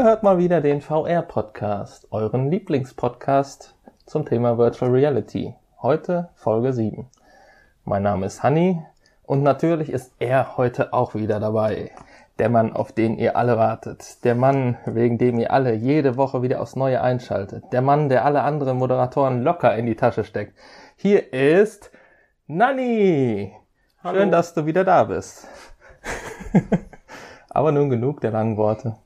Ihr hört mal wieder den VR-Podcast, euren Lieblingspodcast zum Thema Virtual Reality. Heute Folge 7. Mein Name ist Hanni und natürlich ist er heute auch wieder dabei. Der Mann, auf den ihr alle wartet. Der Mann, wegen dem ihr alle jede Woche wieder aufs Neue einschaltet. Der Mann, der alle anderen Moderatoren locker in die Tasche steckt. Hier ist Nanni. Schön, dass du wieder da bist. Aber nun genug der langen Worte.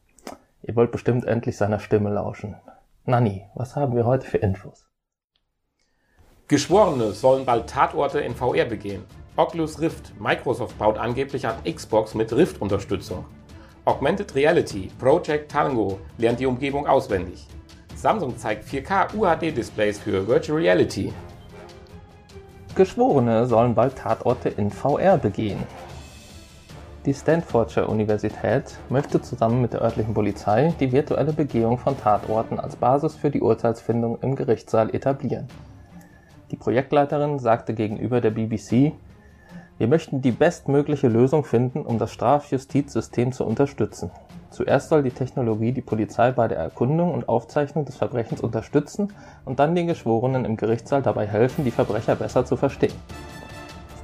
Ihr wollt bestimmt endlich seiner Stimme lauschen. Nanni, was haben wir heute für Infos? Geschworene sollen bald Tatorte in VR begehen. Oculus Rift, Microsoft baut angeblich an Xbox mit Rift-Unterstützung. Augmented Reality, Project Tango lernt die Umgebung auswendig. Samsung zeigt 4K UHD-Displays für Virtual Reality. Geschworene sollen bald Tatorte in VR begehen. Die Stanfordshire Universität möchte zusammen mit der örtlichen Polizei die virtuelle Begehung von Tatorten als Basis für die Urteilsfindung im Gerichtssaal etablieren. Die Projektleiterin sagte gegenüber der BBC, wir möchten die bestmögliche Lösung finden, um das Strafjustizsystem zu unterstützen. Zuerst soll die Technologie die Polizei bei der Erkundung und Aufzeichnung des Verbrechens unterstützen und dann den Geschworenen im Gerichtssaal dabei helfen, die Verbrecher besser zu verstehen.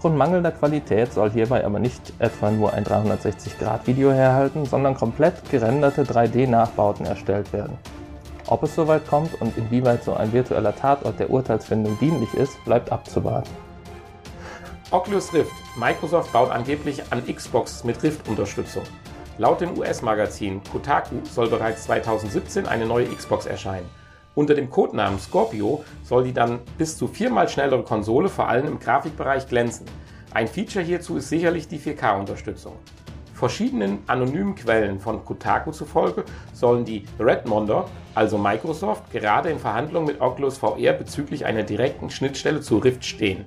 Aufgrund mangelnder Qualität soll hierbei aber nicht etwa nur ein 360-Grad-Video herhalten, sondern komplett gerenderte 3D-Nachbauten erstellt werden. Ob es soweit kommt und inwieweit so ein virtueller Tatort der Urteilsfindung dienlich ist, bleibt abzuwarten. Oculus Rift. Microsoft baut angeblich an Xbox mit Rift-Unterstützung. Laut dem US-Magazin Kotaku soll bereits 2017 eine neue Xbox erscheinen. Unter dem Codenamen Scorpio soll die dann bis zu viermal schnellere Konsole vor allem im Grafikbereich glänzen. Ein Feature hierzu ist sicherlich die 4K-Unterstützung. Verschiedenen anonymen Quellen von Kotaku zufolge sollen die Redmonder, also Microsoft, gerade in Verhandlungen mit Oculus VR bezüglich einer direkten Schnittstelle zu Rift stehen.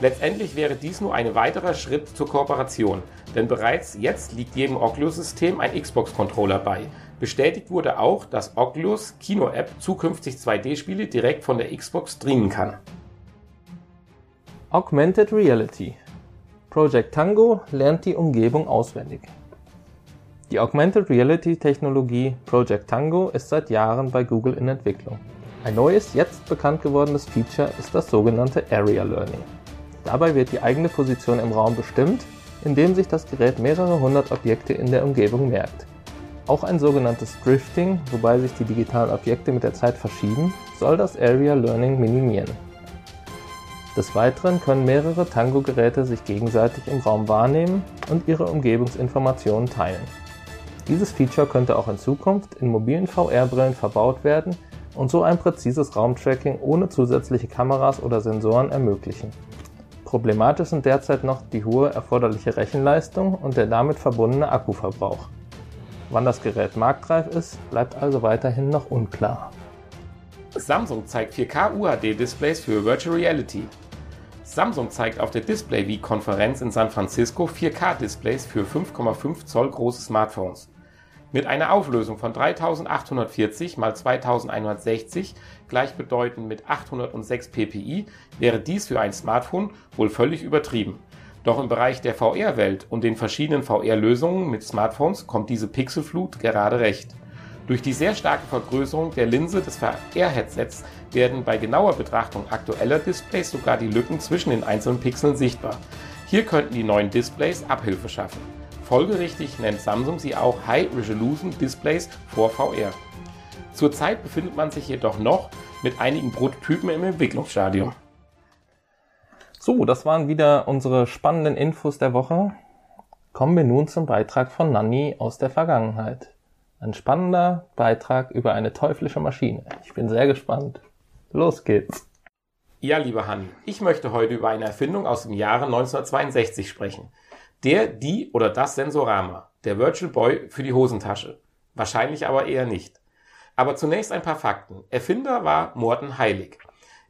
Letztendlich wäre dies nur ein weiterer Schritt zur Kooperation, denn bereits jetzt liegt jedem Oculus-System ein Xbox-Controller bei. Bestätigt wurde auch, dass Oculus Kino-App zukünftig 2D-Spiele direkt von der Xbox streamen kann. Augmented Reality Project Tango lernt die Umgebung auswendig. Die Augmented Reality Technologie Project Tango ist seit Jahren bei Google in Entwicklung. Ein neues, jetzt bekannt gewordenes Feature ist das sogenannte Area Learning. Dabei wird die eigene Position im Raum bestimmt, indem sich das Gerät mehrere hundert Objekte in der Umgebung merkt. Auch ein sogenanntes Drifting, wobei sich die digitalen Objekte mit der Zeit verschieben, soll das Area Learning minimieren. Des Weiteren können mehrere Tango-Geräte sich gegenseitig im Raum wahrnehmen und ihre Umgebungsinformationen teilen. Dieses Feature könnte auch in Zukunft in mobilen VR-Brillen verbaut werden und so ein präzises Raumtracking ohne zusätzliche Kameras oder Sensoren ermöglichen. Problematisch sind derzeit noch die hohe erforderliche Rechenleistung und der damit verbundene Akkuverbrauch. Wann das Gerät marktreif ist, bleibt also weiterhin noch unklar. Samsung zeigt 4K UHD-Displays für Virtual Reality. Samsung zeigt auf der Display Week Konferenz in San Francisco 4K-Displays für 5,5 Zoll große Smartphones. Mit einer Auflösung von 3840 x 2160 gleichbedeutend mit 806 ppi wäre dies für ein Smartphone wohl völlig übertrieben. Doch im Bereich der VR-Welt und den verschiedenen VR-Lösungen mit Smartphones kommt diese Pixelflut gerade recht. Durch die sehr starke Vergrößerung der Linse des VR-Headsets werden bei genauer Betrachtung aktueller Displays sogar die Lücken zwischen den einzelnen Pixeln sichtbar. Hier könnten die neuen Displays Abhilfe schaffen. Folgerichtig nennt Samsung sie auch High Resolution Displays vor VR. Zurzeit befindet man sich jedoch noch mit einigen Prototypen im Entwicklungsstadium. So, das waren wieder unsere spannenden Infos der Woche. Kommen wir nun zum Beitrag von Nanni aus der Vergangenheit. Ein spannender Beitrag über eine teuflische Maschine. Ich bin sehr gespannt. Los geht's. Ja, lieber Hanni, ich möchte heute über eine Erfindung aus dem Jahre 1962 sprechen. Der, die oder das Sensorama, der Virtual Boy für die Hosentasche. Wahrscheinlich aber eher nicht. Aber zunächst ein paar Fakten. Erfinder war Morten Heilig.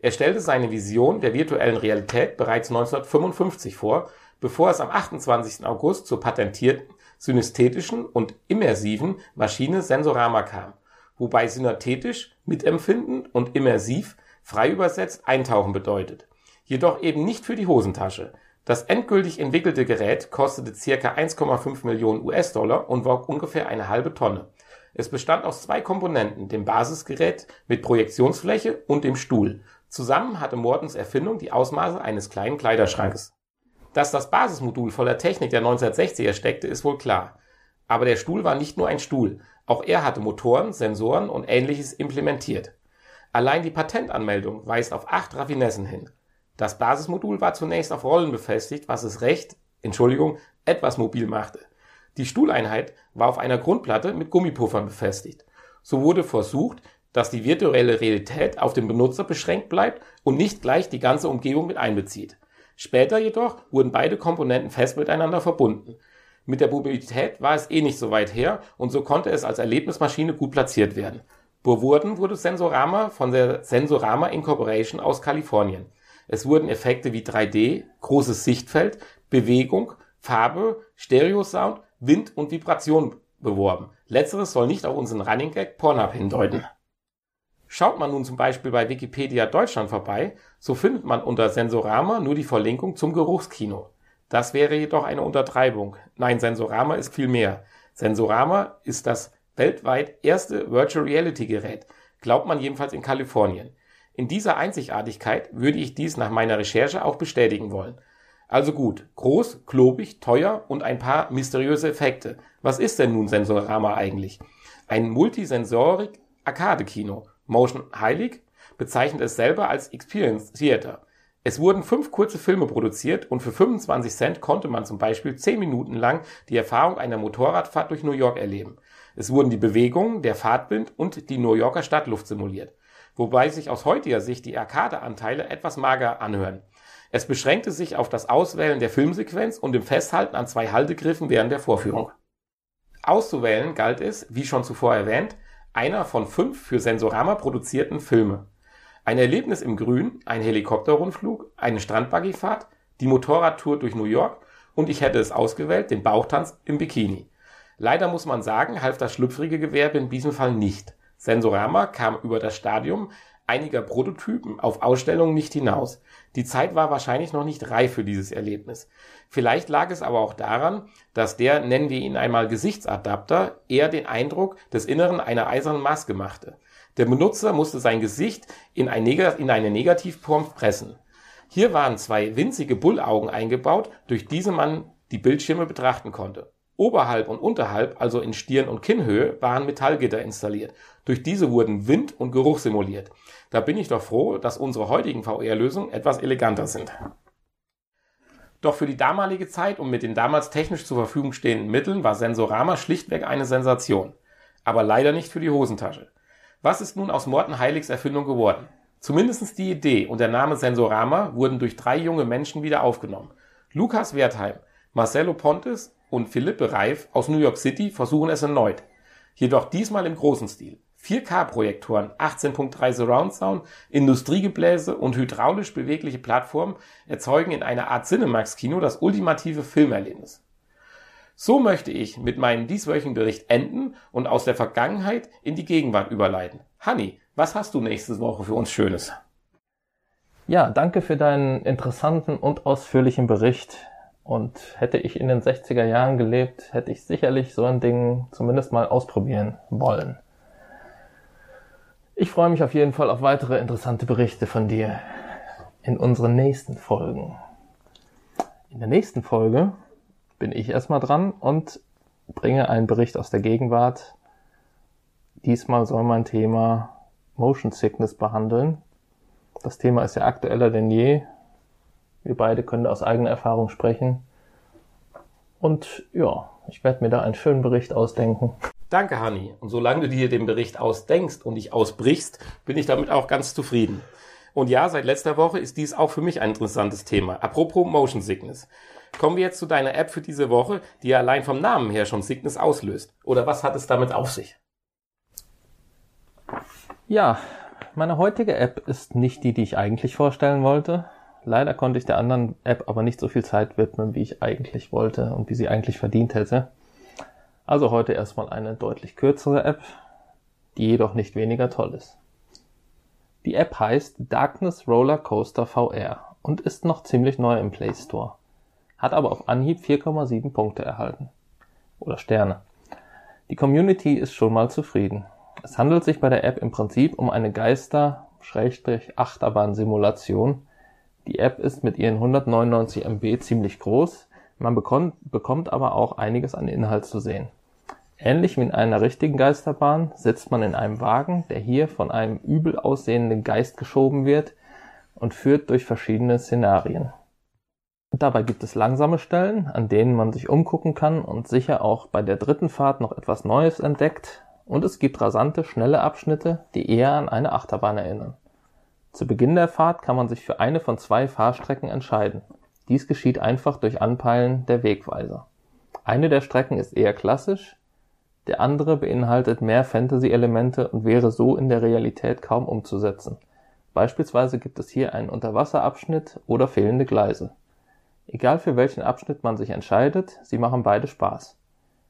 Er stellte seine Vision der virtuellen Realität bereits 1955 vor, bevor es am 28. August zur patentierten, synästhetischen und immersiven Maschine Sensorama kam, wobei synästhetisch mitempfinden und immersiv frei übersetzt eintauchen bedeutet. Jedoch eben nicht für die Hosentasche. Das endgültig entwickelte Gerät kostete ca. 1,5 Millionen US-Dollar und wog ungefähr eine halbe Tonne. Es bestand aus zwei Komponenten, dem Basisgerät mit Projektionsfläche und dem Stuhl. Zusammen hatte Mortons Erfindung die Ausmaße eines kleinen Kleiderschrankes. Dass das Basismodul voller Technik der 1960er steckte, ist wohl klar. Aber der Stuhl war nicht nur ein Stuhl, auch er hatte Motoren, Sensoren und ähnliches implementiert. Allein die Patentanmeldung weist auf acht Raffinessen hin. Das Basismodul war zunächst auf Rollen befestigt, was es recht, Entschuldigung, etwas mobil machte. Die Stuhleinheit war auf einer Grundplatte mit Gummipuffern befestigt. So wurde versucht, dass die virtuelle Realität auf den Benutzer beschränkt bleibt und nicht gleich die ganze Umgebung mit einbezieht. Später jedoch wurden beide Komponenten fest miteinander verbunden. Mit der Mobilität war es eh nicht so weit her und so konnte es als Erlebnismaschine gut platziert werden. Beworben wurde Sensorama von der Sensorama Incorporation aus Kalifornien. Es wurden Effekte wie 3D, großes Sichtfeld, Bewegung, Farbe, Stereosound, Wind und Vibration beworben. Letzteres soll nicht auf unseren Running Gag Pornhub hindeuten. Schaut man nun zum Beispiel bei Wikipedia Deutschland vorbei, so findet man unter Sensorama nur die Verlinkung zum Geruchskino. Das wäre jedoch eine Untertreibung. Nein, Sensorama ist viel mehr. Sensorama ist das weltweit erste Virtual Reality Gerät, glaubt man jedenfalls in Kalifornien. In dieser Einzigartigkeit würde ich dies nach meiner Recherche auch bestätigen wollen. Also gut, groß, klobig, teuer und ein paar mysteriöse Effekte. Was ist denn nun Sensorama eigentlich? Ein Multisensorik Arcade-Kino. Motion Heilig bezeichnet es selber als Experience Theater. Es wurden fünf kurze Filme produziert und für 25 Cent konnte man zum Beispiel 10 Minuten lang die Erfahrung einer Motorradfahrt durch New York erleben. Es wurden die Bewegungen, der Fahrtwind und die New Yorker Stadtluft simuliert. Wobei sich aus heutiger Sicht die Arcade-Anteile etwas mager anhören. Es beschränkte sich auf das Auswählen der Filmsequenz und dem Festhalten an zwei Haltegriffen während der Vorführung. Auszuwählen galt es, wie schon zuvor erwähnt, einer von fünf für Sensorama produzierten Filme. Ein Erlebnis im Grün, ein Helikopterrundflug, eine Strandbuggyfahrt, die Motorradtour durch New York und ich hätte es ausgewählt, den Bauchtanz im Bikini. Leider muss man sagen, half das schlüpfrige Gewerbe in diesem Fall nicht. Sensorama kam über das Stadium einiger Prototypen auf Ausstellungen nicht hinaus. Die Zeit war wahrscheinlich noch nicht reif für dieses Erlebnis. Vielleicht lag es aber auch daran, dass der, nennen wir ihn einmal Gesichtsadapter, eher den Eindruck des Inneren einer eisernen Maske machte. Der Benutzer musste sein Gesicht in, ein in eine Negativform pressen. Hier waren zwei winzige Bullaugen eingebaut, durch diese man die Bildschirme betrachten konnte. Oberhalb und unterhalb, also in Stirn- und Kinnhöhe, waren Metallgitter installiert. Durch diese wurden Wind und Geruch simuliert. Da bin ich doch froh, dass unsere heutigen VR-Lösungen etwas eleganter sind. Doch für die damalige Zeit und mit den damals technisch zur Verfügung stehenden Mitteln war Sensorama schlichtweg eine Sensation. Aber leider nicht für die Hosentasche. Was ist nun aus Morten Heiligs Erfindung geworden? Zumindest die Idee und der Name Sensorama wurden durch drei junge Menschen wieder aufgenommen. Lukas Wertheim, Marcelo Pontes und Philippe Reif aus New York City versuchen es erneut. Jedoch diesmal im großen Stil. 4K-Projektoren, 18.3 Surround Sound, Industriegebläse und hydraulisch bewegliche Plattformen erzeugen in einer Art Cinemax-Kino das ultimative Filmerlebnis. So möchte ich mit meinem dieswöchigen Bericht enden und aus der Vergangenheit in die Gegenwart überleiten. Hanni, was hast du nächste Woche für uns Schönes? Ja, danke für deinen interessanten und ausführlichen Bericht. Und hätte ich in den 60er Jahren gelebt, hätte ich sicherlich so ein Ding zumindest mal ausprobieren wollen. Ich freue mich auf jeden Fall auf weitere interessante Berichte von dir in unseren nächsten Folgen. In der nächsten Folge bin ich erstmal dran und bringe einen Bericht aus der Gegenwart. Diesmal soll mein Thema Motion Sickness behandeln. Das Thema ist ja aktueller denn je. Wir beide können aus eigener Erfahrung sprechen. Und ja, ich werde mir da einen schönen Bericht ausdenken. Danke, Hanni. Und solange du dir den Bericht ausdenkst und dich ausbrichst, bin ich damit auch ganz zufrieden. Und ja, seit letzter Woche ist dies auch für mich ein interessantes Thema. Apropos Motion Sickness. Kommen wir jetzt zu deiner App für diese Woche, die ja allein vom Namen her schon Sickness auslöst. Oder was hat es damit auf sich? Ja, meine heutige App ist nicht die, die ich eigentlich vorstellen wollte. Leider konnte ich der anderen App aber nicht so viel Zeit widmen, wie ich eigentlich wollte und wie sie eigentlich verdient hätte. Also heute erstmal eine deutlich kürzere App, die jedoch nicht weniger toll ist. Die App heißt Darkness Roller Coaster VR und ist noch ziemlich neu im Play Store, hat aber auf Anhieb 4,7 Punkte erhalten. Oder Sterne. Die Community ist schon mal zufrieden. Es handelt sich bei der App im Prinzip um eine Geister-Achterbahn-Simulation. Die App ist mit ihren 199 MB ziemlich groß, man bekommt, bekommt aber auch einiges an Inhalt zu sehen. Ähnlich wie in einer richtigen Geisterbahn sitzt man in einem Wagen, der hier von einem übel aussehenden Geist geschoben wird und führt durch verschiedene Szenarien. Dabei gibt es langsame Stellen, an denen man sich umgucken kann und sicher auch bei der dritten Fahrt noch etwas Neues entdeckt, und es gibt rasante, schnelle Abschnitte, die eher an eine Achterbahn erinnern. Zu Beginn der Fahrt kann man sich für eine von zwei Fahrstrecken entscheiden. Dies geschieht einfach durch Anpeilen der Wegweiser. Eine der Strecken ist eher klassisch, der andere beinhaltet mehr Fantasy-Elemente und wäre so in der Realität kaum umzusetzen. Beispielsweise gibt es hier einen Unterwasserabschnitt oder fehlende Gleise. Egal für welchen Abschnitt man sich entscheidet, sie machen beide Spaß.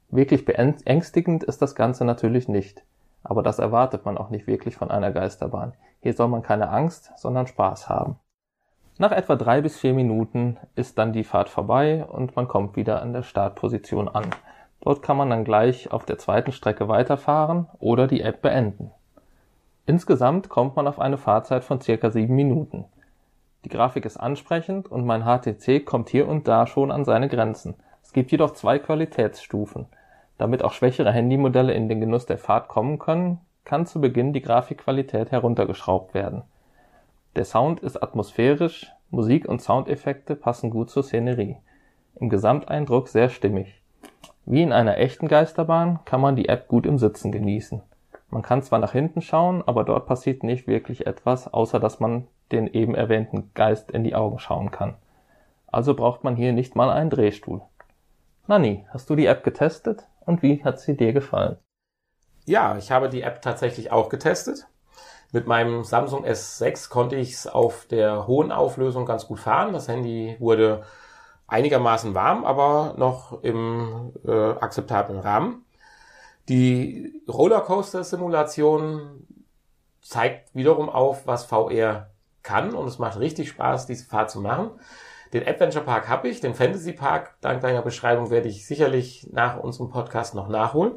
Wirklich beängstigend ist das Ganze natürlich nicht. Aber das erwartet man auch nicht wirklich von einer Geisterbahn. Hier soll man keine Angst, sondern Spaß haben. Nach etwa drei bis vier Minuten ist dann die Fahrt vorbei und man kommt wieder an der Startposition an. Dort kann man dann gleich auf der zweiten Strecke weiterfahren oder die App beenden. Insgesamt kommt man auf eine Fahrzeit von circa sieben Minuten. Die Grafik ist ansprechend und mein HTC kommt hier und da schon an seine Grenzen. Es gibt jedoch zwei Qualitätsstufen. Damit auch schwächere Handymodelle in den Genuss der Fahrt kommen können, kann zu Beginn die Grafikqualität heruntergeschraubt werden. Der Sound ist atmosphärisch, Musik und Soundeffekte passen gut zur Szenerie. Im Gesamteindruck sehr stimmig. Wie in einer echten Geisterbahn kann man die App gut im Sitzen genießen. Man kann zwar nach hinten schauen, aber dort passiert nicht wirklich etwas, außer dass man den eben erwähnten Geist in die Augen schauen kann. Also braucht man hier nicht mal einen Drehstuhl. Nani, hast du die App getestet und wie hat sie dir gefallen? Ja, ich habe die App tatsächlich auch getestet. Mit meinem Samsung S6 konnte ich es auf der hohen Auflösung ganz gut fahren. Das Handy wurde einigermaßen warm, aber noch im äh, akzeptablen Rahmen. Die Rollercoaster-Simulation zeigt wiederum auf, was VR kann und es macht richtig Spaß, diese Fahrt zu machen. Den Adventure Park habe ich, den Fantasy Park, dank deiner Beschreibung werde ich sicherlich nach unserem Podcast noch nachholen.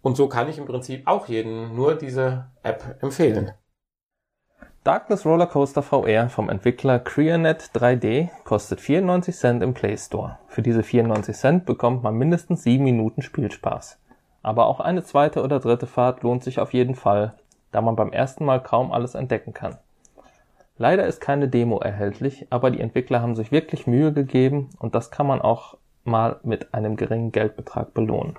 Und so kann ich im Prinzip auch jedem nur diese App empfehlen. Darkness Roller Coaster VR vom Entwickler Creanet 3D kostet 94 Cent im Play Store. Für diese 94 Cent bekommt man mindestens 7 Minuten Spielspaß. Aber auch eine zweite oder dritte Fahrt lohnt sich auf jeden Fall, da man beim ersten Mal kaum alles entdecken kann. Leider ist keine Demo erhältlich, aber die Entwickler haben sich wirklich Mühe gegeben und das kann man auch mal mit einem geringen Geldbetrag belohnen.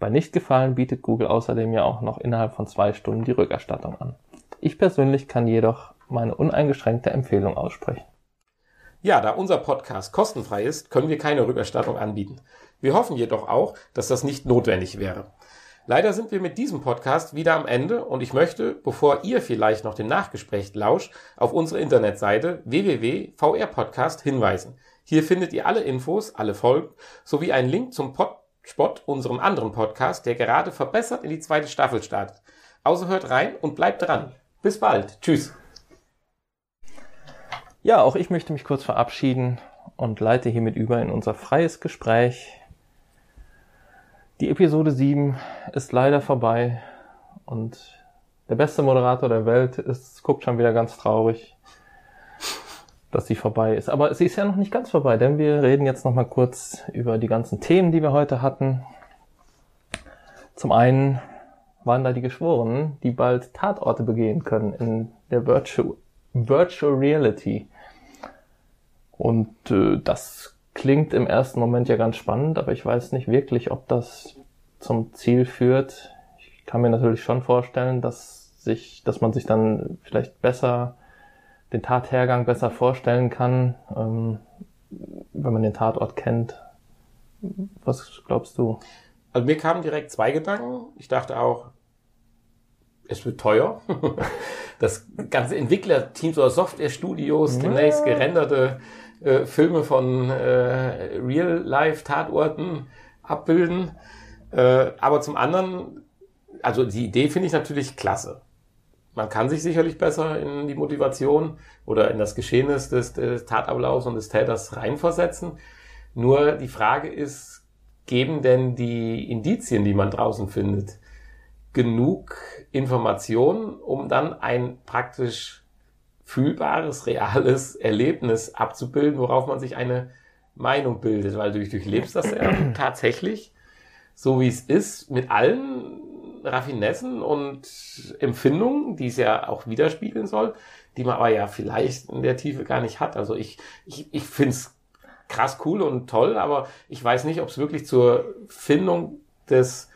Bei Nichtgefallen bietet Google außerdem ja auch noch innerhalb von zwei Stunden die Rückerstattung an. Ich persönlich kann jedoch meine uneingeschränkte Empfehlung aussprechen. Ja, da unser Podcast kostenfrei ist, können wir keine Rückerstattung anbieten. Wir hoffen jedoch auch, dass das nicht notwendig wäre. Leider sind wir mit diesem Podcast wieder am Ende und ich möchte, bevor ihr vielleicht noch dem Nachgespräch lauscht, auf unsere Internetseite www.vrpodcast hinweisen. Hier findet ihr alle Infos, alle Folgen sowie einen Link zum Podspot, unserem anderen Podcast, der gerade verbessert in die zweite Staffel startet. Also hört rein und bleibt dran. Bis bald. Tschüss. Ja, auch ich möchte mich kurz verabschieden und leite hiermit über in unser freies Gespräch. Die Episode 7 ist leider vorbei und der beste Moderator der Welt ist, guckt schon wieder ganz traurig, dass sie vorbei ist. Aber sie ist ja noch nicht ganz vorbei, denn wir reden jetzt noch mal kurz über die ganzen Themen, die wir heute hatten. Zum einen waren da die Geschworenen, die bald Tatorte begehen können in der Virtual, Virtual Reality. Und äh, das klingt im ersten Moment ja ganz spannend, aber ich weiß nicht wirklich, ob das zum Ziel führt. Ich kann mir natürlich schon vorstellen, dass sich, dass man sich dann vielleicht besser den Tathergang besser vorstellen kann, ähm, wenn man den Tatort kennt. Was glaubst du? Also mir kamen direkt zwei Gedanken. Ich dachte auch, es wird teuer. das ganze Entwicklerteams oder Softwarestudios demnächst gerenderte äh, Filme von äh, Real-Life-Tatorten abbilden. Äh, aber zum anderen, also die Idee finde ich natürlich klasse. Man kann sich sicherlich besser in die Motivation oder in das Geschehnis des, des Tatablaufs und des Täters reinversetzen. Nur die Frage ist, geben denn die Indizien, die man draußen findet, genug Informationen, um dann ein praktisch fühlbares, reales Erlebnis abzubilden, worauf man sich eine Meinung bildet, weil du durchlebst das ja tatsächlich so wie es ist, mit allen Raffinessen und Empfindungen, die es ja auch widerspiegeln soll, die man aber ja vielleicht in der Tiefe gar nicht hat. Also ich, ich, ich finde es krass cool und toll, aber ich weiß nicht, ob es wirklich zur Findung des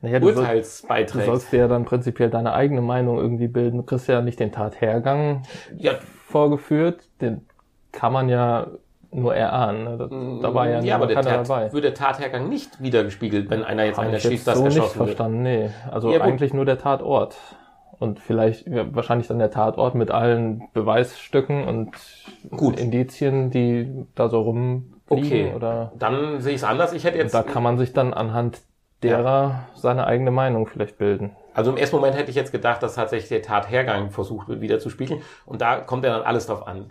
naja, Urteils soll, beiträgt. Du sollst dir ja dann prinzipiell deine eigene Meinung irgendwie bilden. Du kriegst ja nicht den Tathergang ja. vorgeführt. Den kann man ja nur erahnen. Ne? Da, da war ja, ja aber der Tat, dabei. wird der Tathergang nicht wiedergespiegelt, wenn einer jetzt Hab einer schießt, das so erschossen nicht verstanden, nee. Also ja, eigentlich nur der Tatort. Und vielleicht ja, wahrscheinlich dann der Tatort mit allen Beweisstücken und gut. Indizien, die da so rumliegen. Okay, oder dann sehe ich es anders. Ich hätte jetzt. Da kann man sich dann anhand derer ja. seine eigene Meinung vielleicht bilden. Also im ersten Moment hätte ich jetzt gedacht, dass tatsächlich der Tathergang versucht wird, wieder zu spiegeln. Und da kommt ja dann alles drauf an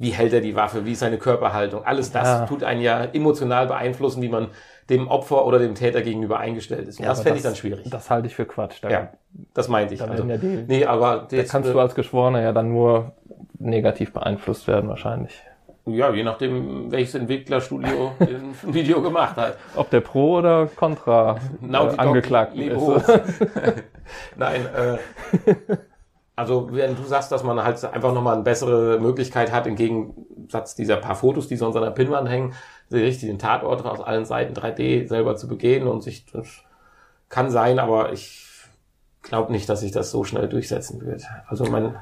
wie hält er die Waffe, wie ist seine Körperhaltung. Alles das ja. tut einen ja emotional beeinflussen, wie man dem Opfer oder dem Täter gegenüber eingestellt ist. Und ja, das fände ich dann schwierig. Das halte ich für Quatsch. Da, ja, das meinte ich. Also, ja die, nee, aber da kannst du als Geschworener ja dann nur negativ beeinflusst werden wahrscheinlich. Ja, je nachdem, welches Entwicklerstudio ein Video gemacht hat. Ob der Pro oder Contra äh, angeklagt ist. Nein, äh, Also wenn du sagst, dass man halt einfach nochmal eine bessere Möglichkeit hat, im Gegensatz dieser paar Fotos, die sonst an der Pinnwand hängen, richtig den Tatort aus allen Seiten 3D selber zu begehen und sich, das kann sein, aber ich glaube nicht, dass sich das so schnell durchsetzen wird. Also mein,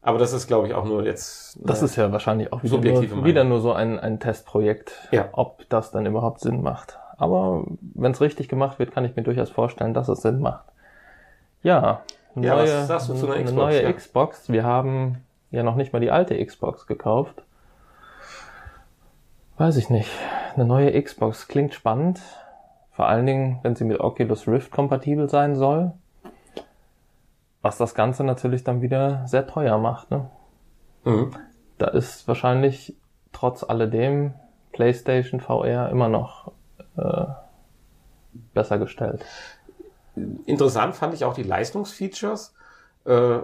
aber das ist, glaube ich, auch nur jetzt. Das ist ja wahrscheinlich auch wieder, nur, wieder nur so ein, ein Testprojekt, ja. ob das dann überhaupt Sinn macht. Aber wenn es richtig gemacht wird, kann ich mir durchaus vorstellen, dass es Sinn macht. Ja, neue, ja, was sagst du zu einer Xbox? Eine neue ja. Xbox. Wir haben ja noch nicht mal die alte Xbox gekauft. Weiß ich nicht. Eine neue Xbox klingt spannend. Vor allen Dingen, wenn sie mit Oculus Rift kompatibel sein soll. Was das Ganze natürlich dann wieder sehr teuer macht. Ne? Mhm. Da ist wahrscheinlich trotz alledem PlayStation VR immer noch äh, besser gestellt. Interessant fand ich auch die Leistungsfeatures. Äh,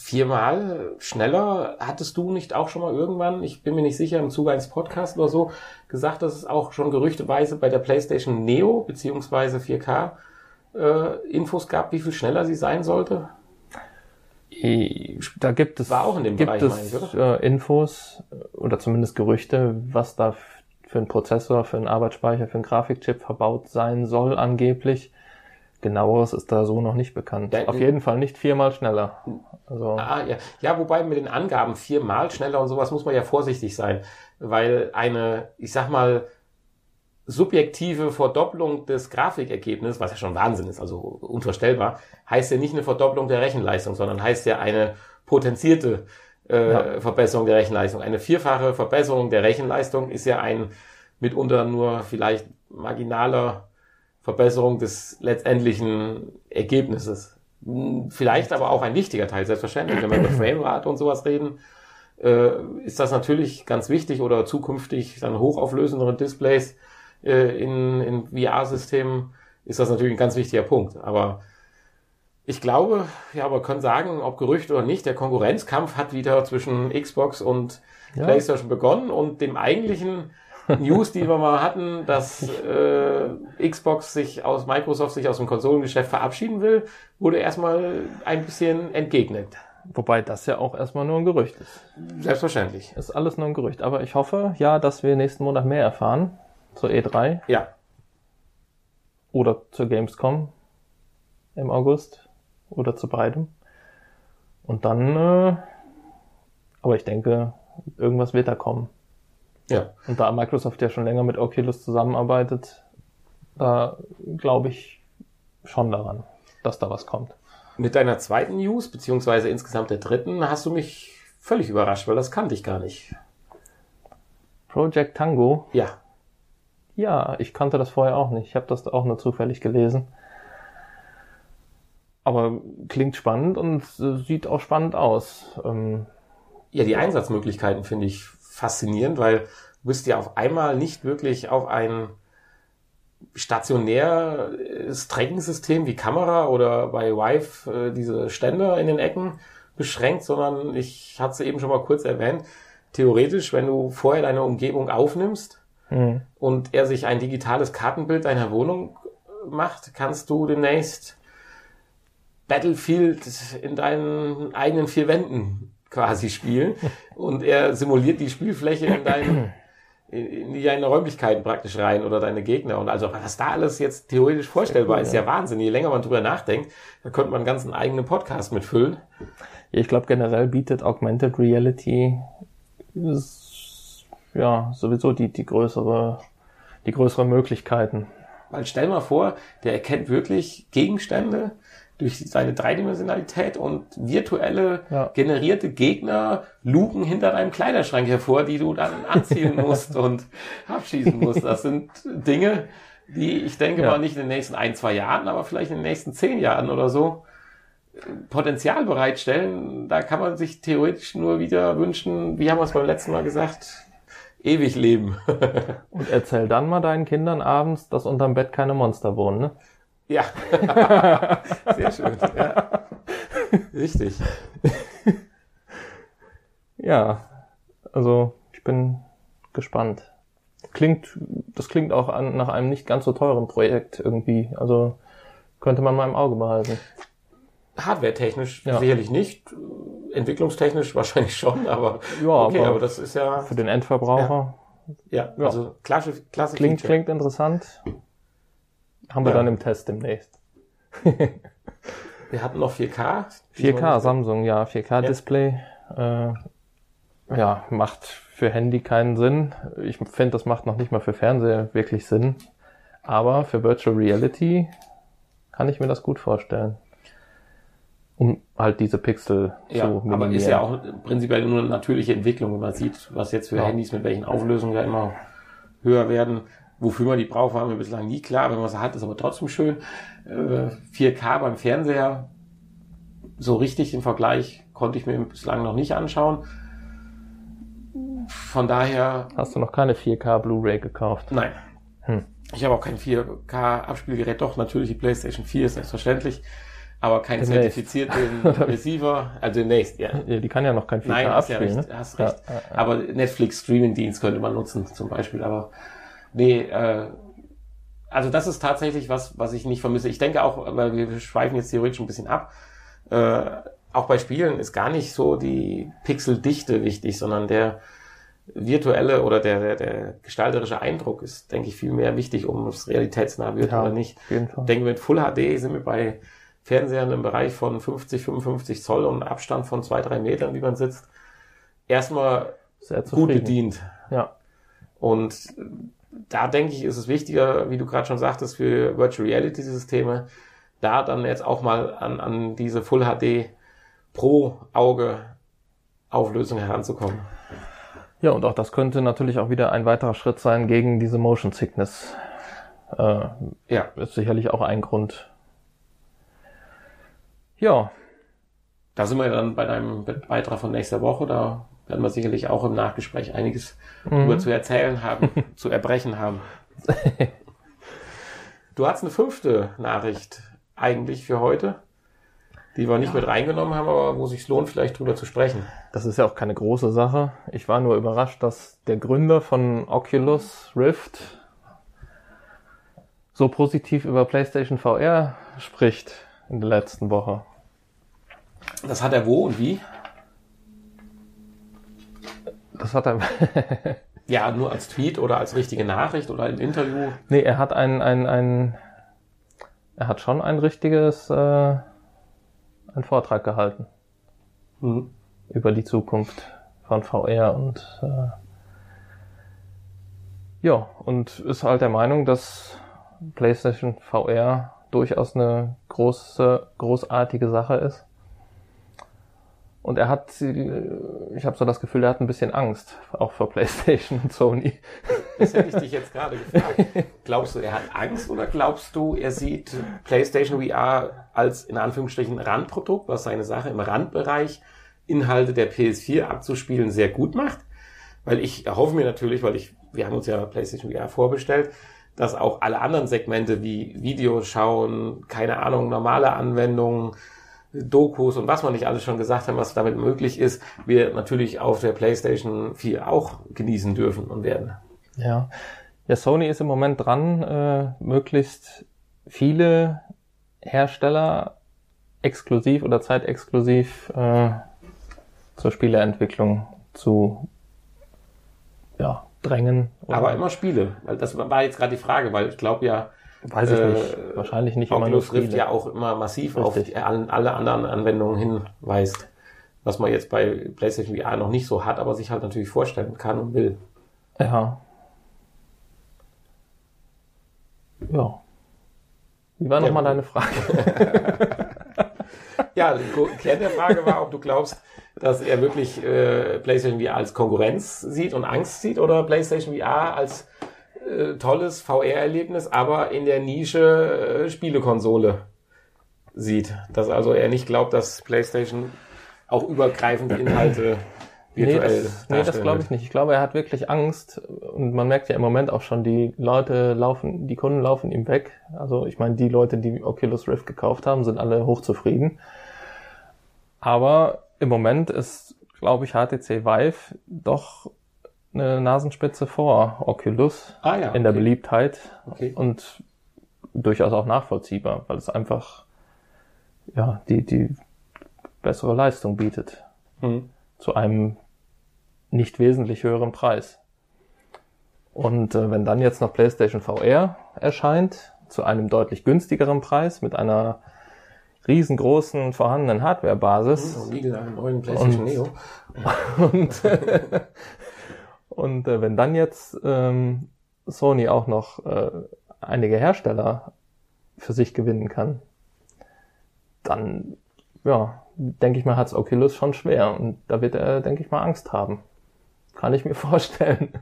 viermal schneller. Hattest du nicht auch schon mal irgendwann, ich bin mir nicht sicher, im Zuge eines Podcasts oder so, gesagt, dass es auch schon gerüchteweise bei der PlayStation Neo beziehungsweise 4K äh, Infos gab, wie viel schneller sie sein sollte? Da gibt es, War auch in dem gibt Bereich, es ich, äh, Infos oder zumindest Gerüchte, was da für ein Prozessor, für einen Arbeitsspeicher, für einen Grafikchip verbaut sein soll angeblich. Genaueres ist da so noch nicht bekannt. Auf jeden Fall nicht viermal schneller. Also ah, ja. ja, wobei mit den Angaben viermal schneller und sowas muss man ja vorsichtig sein, weil eine, ich sag mal, subjektive Verdopplung des Grafikergebnisses, was ja schon Wahnsinn ist, also unvorstellbar, heißt ja nicht eine Verdopplung der Rechenleistung, sondern heißt ja eine potenzierte äh, ja. Verbesserung der Rechenleistung. Eine vierfache Verbesserung der Rechenleistung ist ja ein mitunter nur vielleicht marginaler Verbesserung des letztendlichen Ergebnisses. Vielleicht aber auch ein wichtiger Teil, selbstverständlich. Wenn wir über Framerate und sowas reden, äh, ist das natürlich ganz wichtig oder zukünftig dann hochauflösendere Displays äh, in, in VR-Systemen ist das natürlich ein ganz wichtiger Punkt. Aber ich glaube, ja, aber können sagen, ob Gerücht oder nicht, der Konkurrenzkampf hat wieder zwischen Xbox und ja. PlayStation begonnen und dem eigentlichen News, die wir mal hatten, dass äh, Xbox sich aus Microsoft sich aus dem Konsolengeschäft verabschieden will, wurde erstmal ein bisschen entgegnet. Wobei das ja auch erstmal nur ein Gerücht ist. Selbstverständlich. Ist alles nur ein Gerücht. Aber ich hoffe ja, dass wir nächsten Monat mehr erfahren zur E3. Ja. Oder zur Gamescom im August. Oder zu beidem. Und dann, äh, aber ich denke, irgendwas wird da kommen. Ja. Und da Microsoft ja schon länger mit Oculus zusammenarbeitet, da glaube ich schon daran, dass da was kommt. Mit deiner zweiten News, beziehungsweise insgesamt der dritten, hast du mich völlig überrascht, weil das kannte ich gar nicht. Project Tango? Ja. Ja, ich kannte das vorher auch nicht. Ich habe das auch nur zufällig gelesen. Aber klingt spannend und sieht auch spannend aus. Ähm, ja, die Einsatzmöglichkeiten finde ich faszinierend, weil du bist ja auf einmal nicht wirklich auf ein stationäres Tracking-System wie Kamera oder bei Vive äh, diese Ständer in den Ecken beschränkt, sondern ich hatte es eben schon mal kurz erwähnt, theoretisch, wenn du vorher deine Umgebung aufnimmst mhm. und er sich ein digitales Kartenbild deiner Wohnung macht, kannst du demnächst Battlefield in deinen eigenen vier Wänden quasi spielen und er simuliert die Spielfläche in deinen in deine Räumlichkeiten praktisch rein oder deine Gegner. Und also was da alles jetzt theoretisch vorstellbar cool, ist, ja. ja Wahnsinn. Je länger man drüber nachdenkt, da könnte man einen ganzen eigenen Podcast mitfüllen. Ja, ich glaube generell bietet Augmented Reality ja sowieso die, die größere, die größere Möglichkeiten. Weil stell mal vor, der erkennt wirklich Gegenstände, durch seine Dreidimensionalität und virtuelle ja. generierte Gegner luken hinter deinem Kleiderschrank hervor, die du dann anziehen musst und abschießen musst. Das sind Dinge, die ich denke ja. mal nicht in den nächsten ein, zwei Jahren, aber vielleicht in den nächsten zehn Jahren oder so Potenzial bereitstellen. Da kann man sich theoretisch nur wieder wünschen, wie haben wir es beim letzten Mal gesagt, ewig leben. und erzähl dann mal deinen Kindern abends, dass unterm Bett keine Monster wohnen, ne? Ja, sehr schön. Ja. Richtig. ja, also ich bin gespannt. Klingt, das klingt auch an, nach einem nicht ganz so teuren Projekt irgendwie. Also könnte man mal im Auge behalten. Hardware-technisch ja. sicherlich nicht, entwicklungstechnisch wahrscheinlich schon, aber ja, okay, aber, aber das ist ja für den Endverbraucher. Ja, ja also klasse, klasse klingt, klingt interessant. Haben wir ja. dann im Test demnächst. wir hatten noch 4K. 4K, Samsung, ja, 4K-Display. Ja. Äh, ja, macht für Handy keinen Sinn. Ich finde, das macht noch nicht mal für Fernseher wirklich Sinn. Aber für Virtual Reality kann ich mir das gut vorstellen. Um halt diese Pixel ja, zu minimieren. Aber ist ja auch prinzipiell nur eine natürliche Entwicklung, wenn man sieht, was jetzt für ja. Handys mit welchen Auflösungen da immer höher werden. Wofür man die braucht, war mir bislang nie klar. Wenn man sie hat, ist aber trotzdem schön. Äh, 4K beim Fernseher, so richtig im Vergleich konnte ich mir bislang noch nicht anschauen. Von daher. Hast du noch keine 4K Blu-ray gekauft? Nein. Hm. Ich habe auch kein 4K Abspielgerät. Doch, natürlich die PlayStation 4 ist selbstverständlich. Aber kein demnächst. zertifizierten Receiver, also demnächst, ja. ja. Die kann ja noch kein 4K Nein, abspielen. Nein, hast, ja recht, hast recht. Ja, ja, aber Netflix Streaming Dienst könnte man nutzen, zum Beispiel. Aber Nee, äh, also das ist tatsächlich was, was ich nicht vermisse. Ich denke auch, weil wir schweifen jetzt theoretisch ein bisschen ab, äh, auch bei Spielen ist gar nicht so die Pixeldichte wichtig, sondern der virtuelle oder der, der, der gestalterische Eindruck ist, denke ich, viel mehr wichtig, um es realitätsnah wird ja, oder nicht. Ich denke, mit Full HD sind wir bei Fernsehern im Bereich von 50, 55 Zoll und Abstand von zwei, drei Metern, wie man sitzt, erstmal gut bedient. Ja. Und da denke ich, ist es wichtiger, wie du gerade schon sagtest, für Virtual Reality Systeme, da dann jetzt auch mal an, an diese Full HD pro Auge Auflösung heranzukommen. Ja, und auch das könnte natürlich auch wieder ein weiterer Schritt sein gegen diese Motion Sickness. Äh, ja. Ist sicherlich auch ein Grund. Ja. Da sind wir dann bei deinem Beitrag von nächster Woche. Da werden wir sicherlich auch im Nachgespräch einiges mhm. über zu erzählen haben, zu erbrechen haben. Du hast eine fünfte Nachricht eigentlich für heute, die wir nicht ja. mit reingenommen haben, aber wo sich lohnt, vielleicht drüber zu sprechen. Das ist ja auch keine große Sache. Ich war nur überrascht, dass der Gründer von Oculus Rift so positiv über PlayStation VR spricht in der letzten Woche. Das hat er wo und wie? Das hat er. ja, nur als Tweet oder als richtige Nachricht oder ein Interview. Nee, er hat ein, ein, ein er hat schon ein richtiges, äh, einen Vortrag gehalten. Mhm. Über die Zukunft von VR und äh, ja, und ist halt der Meinung, dass PlayStation VR durchaus eine große, großartige Sache ist. Und er hat, ich habe so das Gefühl, er hat ein bisschen Angst, auch vor PlayStation und Sony. Das hätte ich dich jetzt gerade gefragt. Glaubst du, er hat Angst oder glaubst du, er sieht PlayStation VR als in Anführungsstrichen Randprodukt, was seine Sache im Randbereich Inhalte der PS4 abzuspielen sehr gut macht? Weil ich erhoffe mir natürlich, weil ich, wir haben uns ja PlayStation VR vorbestellt, dass auch alle anderen Segmente wie Videos schauen, keine Ahnung, normale Anwendungen, Dokus und was man nicht alles schon gesagt haben, was damit möglich ist, wir natürlich auf der PlayStation 4 auch genießen dürfen und werden. Ja. Ja, Sony ist im Moment dran, äh, möglichst viele Hersteller exklusiv oder zeitexklusiv äh, zur Spieleentwicklung zu ja, drängen. Aber immer Spiele. Das war jetzt gerade die Frage, weil ich glaube ja, Weiß ich äh, nicht. Wahrscheinlich nicht immer nur Rift ja auch immer massiv Richtig. auf die, alle anderen Anwendungen hinweist. Was man jetzt bei PlayStation VR noch nicht so hat, aber sich halt natürlich vorstellen kann und will. Ja. Ja. Wie war nochmal deine Frage? ja, die Kern der Frage war, ob du glaubst, dass er wirklich äh, PlayStation VR als Konkurrenz sieht und Angst sieht oder PlayStation VR als äh, tolles VR-Erlebnis, aber in der Nische äh, Spielekonsole sieht. Dass also er nicht glaubt, dass PlayStation auch übergreifende Inhalte virtuell Nee, das, nee, das glaube ich nicht. Ich glaube, er hat wirklich Angst und man merkt ja im Moment auch schon, die Leute laufen, die Kunden laufen ihm weg. Also ich meine, die Leute, die Oculus Rift gekauft haben, sind alle hochzufrieden. Aber im Moment ist, glaube ich, HTC Vive doch eine Nasenspitze vor Oculus ah, ja, in der Beliebtheit okay. und durchaus auch nachvollziehbar, weil es einfach ja die die bessere Leistung bietet mhm. zu einem nicht wesentlich höheren Preis. Und äh, wenn dann jetzt noch PlayStation VR erscheint zu einem deutlich günstigeren Preis mit einer riesengroßen vorhandenen Hardwarebasis und, PlayStation und, Neo und Und äh, wenn dann jetzt ähm, Sony auch noch äh, einige Hersteller für sich gewinnen kann, dann, ja, denke ich mal, hat's Oculus schon schwer. Und da wird er, denke ich mal, Angst haben. Kann ich mir vorstellen.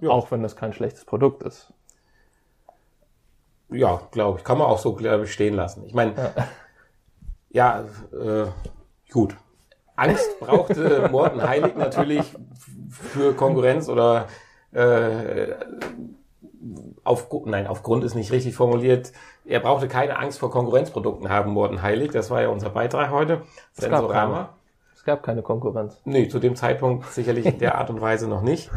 Ja. Auch wenn das kein schlechtes Produkt ist. Ja, glaube ich. Kann man auch so, glaube ich, stehen lassen. Ich meine, ja, ja äh, gut. Angst brauchte Morten Heilig natürlich für Konkurrenz oder äh, auf, nein, aufgrund ist nicht richtig formuliert. Er brauchte keine Angst vor Konkurrenzprodukten haben, Morten Heilig. Das war ja unser Beitrag heute. Es Sensorama. Gab es gab keine Konkurrenz. Nee, zu dem Zeitpunkt sicherlich in der Art und Weise noch nicht.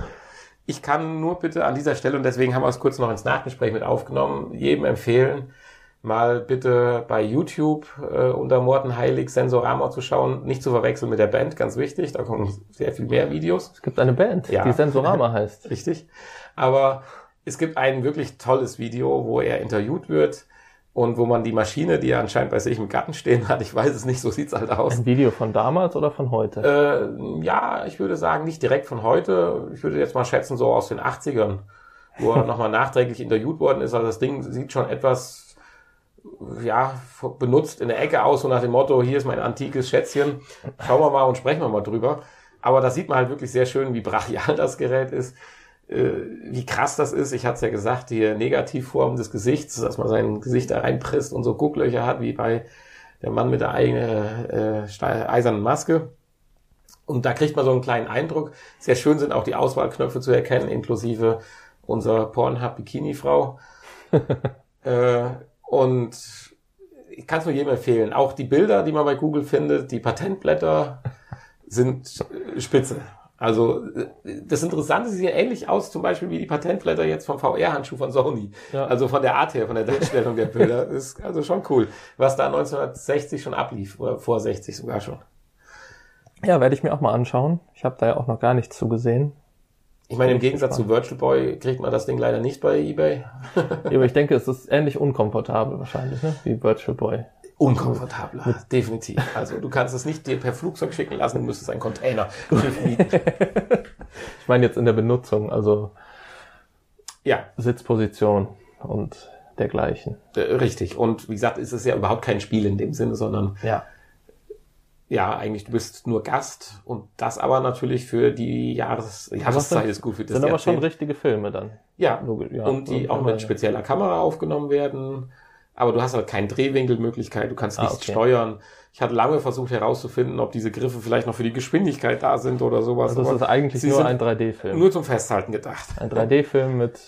Ich kann nur bitte an dieser Stelle, und deswegen haben wir es kurz noch ins Nachgespräch mit aufgenommen, jedem empfehlen, mal bitte bei YouTube äh, unter Morten Heilig Sensorama zu schauen. Nicht zu verwechseln mit der Band, ganz wichtig. Da kommen sehr viel mehr Videos. Es gibt eine Band, ja. die Sensorama heißt. Richtig. Aber es gibt ein wirklich tolles Video, wo er interviewt wird und wo man die Maschine, die er anscheinend bei sich im Garten stehen hat, ich weiß es nicht, so sieht's halt aus. Ein Video von damals oder von heute? Äh, ja, ich würde sagen, nicht direkt von heute. Ich würde jetzt mal schätzen, so aus den 80ern, wo er nochmal nachträglich interviewt worden ist. Also das Ding sieht schon etwas ja, benutzt in der Ecke aus, so nach dem Motto, hier ist mein antikes Schätzchen, schauen wir mal und sprechen wir mal drüber. Aber da sieht man halt wirklich sehr schön, wie brachial das Gerät ist, äh, wie krass das ist. Ich hatte es ja gesagt, die Negativform des Gesichts, dass man sein Gesicht da reinpresst und so Gucklöcher hat, wie bei der Mann mit der eigenen äh, eisernen Maske. Und da kriegt man so einen kleinen Eindruck. Sehr schön sind auch die Auswahlknöpfe zu erkennen, inklusive unserer Pornhub-Bikini-Frau. äh, und ich kann es nur jedem empfehlen. Auch die Bilder, die man bei Google findet, die Patentblätter sind spitze. Also das Interessante sieht ja ähnlich aus, zum Beispiel wie die Patentblätter jetzt vom VR-Handschuh von Sony. Ja. Also von der Art her, von der Darstellung der Bilder. ist also schon cool, was da 1960 schon ablief oder vor 60 sogar schon. Ja, werde ich mir auch mal anschauen. Ich habe da ja auch noch gar nichts zugesehen. Ich meine, im Gegensatz zu Virtual Boy kriegt man das Ding leider nicht bei eBay. ja, aber ich denke, es ist ähnlich unkomfortabel wahrscheinlich, ne? wie Virtual Boy. Unkomfortabler, also, definitiv. Also du kannst es nicht dir per Flugzeug schicken lassen, du müsstest einen Container ich meine jetzt in der Benutzung, also ja. Sitzposition und dergleichen. Äh, richtig. Und wie gesagt, ist es ja überhaupt kein Spiel in dem Sinne, sondern ja ja, eigentlich du bist nur Gast und das aber natürlich für die Jahres Jahreszeit ist gut für das Sind aber schon richtige Filme dann. Ja, ja und die auch mit spezieller Kamera aufgenommen werden. Aber du hast halt keine Drehwinkelmöglichkeit, du kannst ah, nichts okay. steuern. Ich hatte lange versucht herauszufinden, ob diese Griffe vielleicht noch für die Geschwindigkeit da sind oder sowas. Also das ist eigentlich nur ein 3D-Film. Nur zum Festhalten gedacht. Ein 3D-Film mit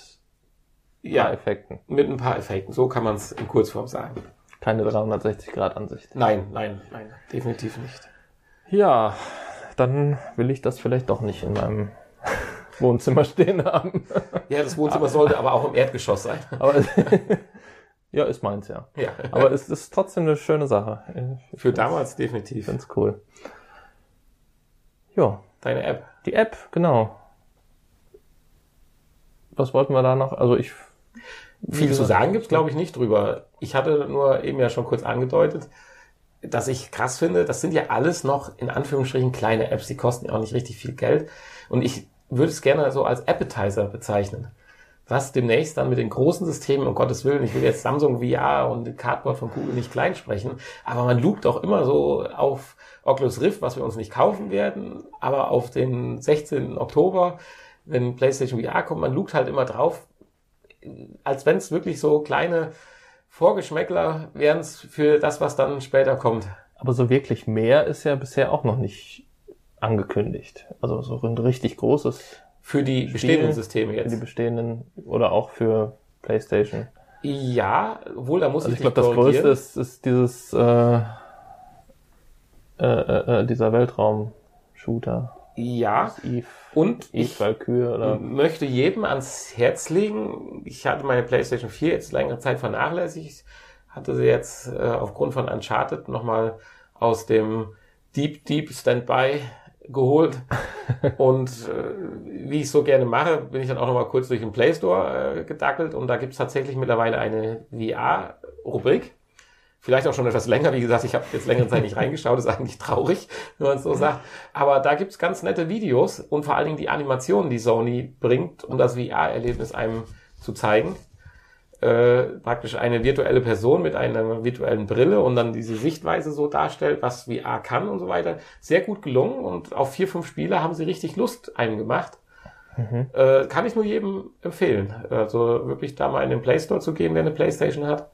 Ja. paar Effekten. Mit ein paar Effekten. So kann man es in Kurzform sagen. Keine 360-Grad-Ansicht. Nein, nein, nein, definitiv nicht. Ja, dann will ich das vielleicht doch nicht in meinem Wohnzimmer stehen haben. Ja, das Wohnzimmer sollte aber auch im Erdgeschoss sein. Aber ja, ist meins, ja. Ja, Aber es ist trotzdem eine schöne Sache. Ich für damals definitiv. es cool. Ja, Deine App. die App, genau. Was wollten wir da noch? Also ich. Viel zu sagen gibt's glaube ich, nicht drüber. Ich hatte nur eben ja schon kurz angedeutet, dass ich krass finde, das sind ja alles noch in Anführungsstrichen kleine Apps, die kosten ja auch nicht richtig viel Geld. Und ich würde es gerne so als Appetizer bezeichnen. Was demnächst dann mit den großen Systemen, um Gottes Willen, ich will jetzt Samsung VR und Cardboard von Google nicht klein sprechen, aber man lugt auch immer so auf Oculus Rift, was wir uns nicht kaufen werden, aber auf den 16. Oktober, wenn PlayStation VR kommt, man lugt halt immer drauf, als wenn es wirklich so kleine Vorgeschmäckler wären für das, was dann später kommt. Aber so wirklich mehr ist ja bisher auch noch nicht angekündigt. Also so ein richtig großes Für die bestehenden Systeme für die jetzt. bestehenden oder auch für PlayStation. Ja, wohl, da muss Also ich, ich glaube, das größte ist, ist dieses äh, äh, äh, äh, dieser Weltraum-Shooter. Ja, Eve, und ich Valkyrie möchte jedem ans Herz legen, ich hatte meine PlayStation 4 jetzt längere Zeit vernachlässigt, hatte sie jetzt äh, aufgrund von Uncharted nochmal aus dem Deep, Deep Standby geholt. und äh, wie ich so gerne mache, bin ich dann auch nochmal kurz durch den Play Store äh, gedackelt und da gibt's tatsächlich mittlerweile eine VR-Rubrik. Vielleicht auch schon etwas länger. Wie gesagt, ich habe jetzt längere Zeit nicht reingeschaut. ist eigentlich traurig, wenn man es so sagt. Aber da gibt's ganz nette Videos und vor allen Dingen die Animationen, die Sony bringt, um das VR-Erlebnis einem zu zeigen. Äh, praktisch eine virtuelle Person mit einer virtuellen Brille und dann diese Sichtweise so darstellt, was VR kann und so weiter. Sehr gut gelungen und auf vier, fünf Spiele haben sie richtig Lust einem gemacht. Äh, kann ich nur jedem empfehlen. Also wirklich da mal in den Play Store zu gehen, der eine Playstation hat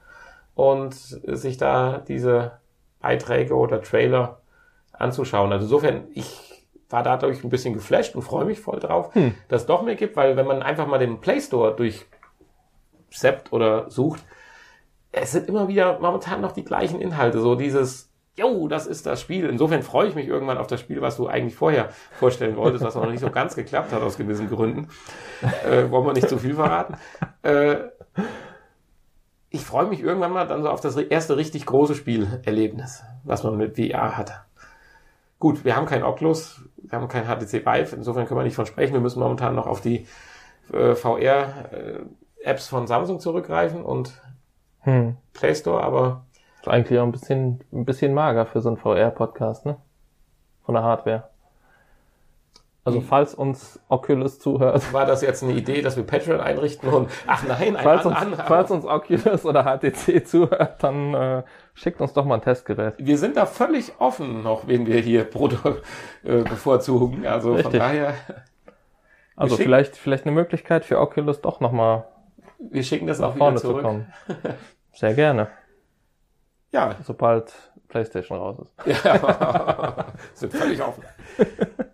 und sich da diese Beiträge oder Trailer anzuschauen. Also insofern, ich war dadurch ein bisschen geflasht und freue mich voll drauf, dass es doch mehr gibt, weil wenn man einfach mal den Play Store durchseppt oder sucht, es sind immer wieder momentan noch die gleichen Inhalte, so dieses, jo, das ist das Spiel. Insofern freue ich mich irgendwann auf das Spiel, was du eigentlich vorher vorstellen wolltest, was noch nicht so ganz geklappt hat aus gewissen Gründen. Äh, wollen wir nicht zu viel verraten. Äh, ich freue mich irgendwann mal dann so auf das erste richtig große Spielerlebnis, was man mit VR hat. Gut, wir haben kein Oculus, wir haben kein HTC Vive, insofern können wir nicht von sprechen. Wir müssen momentan noch auf die äh, VR-Apps von Samsung zurückgreifen und hm, Play Store, aber ist eigentlich auch ein bisschen, ein bisschen mager für so einen VR-Podcast, ne? Von der Hardware. Also Hm. falls uns Oculus zuhört, war das jetzt eine Idee, dass wir Patreon einrichten und ach nein, ein falls uns, falls uns Oculus oder HTC zuhört, dann äh, schickt uns doch mal ein Testgerät. wir sind da völlig offen noch, wen wir hier Proto äh, bevorzugen. Also von Richtig. daher, Also schicken- vielleicht, vielleicht eine Möglichkeit für Oculus doch nochmal wir schicken das auch nach wieder vorne zu zurück. kommen. Sehr gerne, Ja, sobald PlayStation raus ist. Ja, sind völlig offen.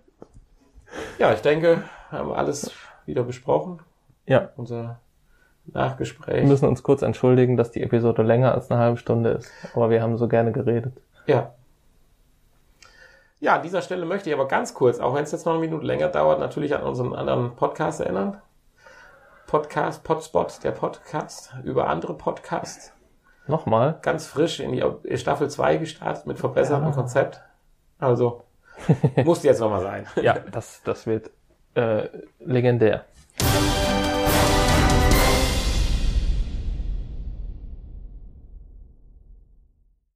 Ja, ich denke, haben wir alles wieder besprochen. Ja, Unser wir Nachgespräch. müssen uns kurz entschuldigen, dass die Episode länger als eine halbe Stunde ist. Aber wir haben so gerne geredet. Ja. Ja, an dieser Stelle möchte ich aber ganz kurz, auch wenn es jetzt noch eine Minute länger dauert, natürlich an unseren anderen Podcast erinnern. Podcast, Podspot, der Podcast über andere Podcasts. Nochmal. Ganz frisch in die Staffel 2 gestartet mit verbessertem Konzept. Also, muss jetzt nochmal sein. Ja, das, das wird äh, legendär.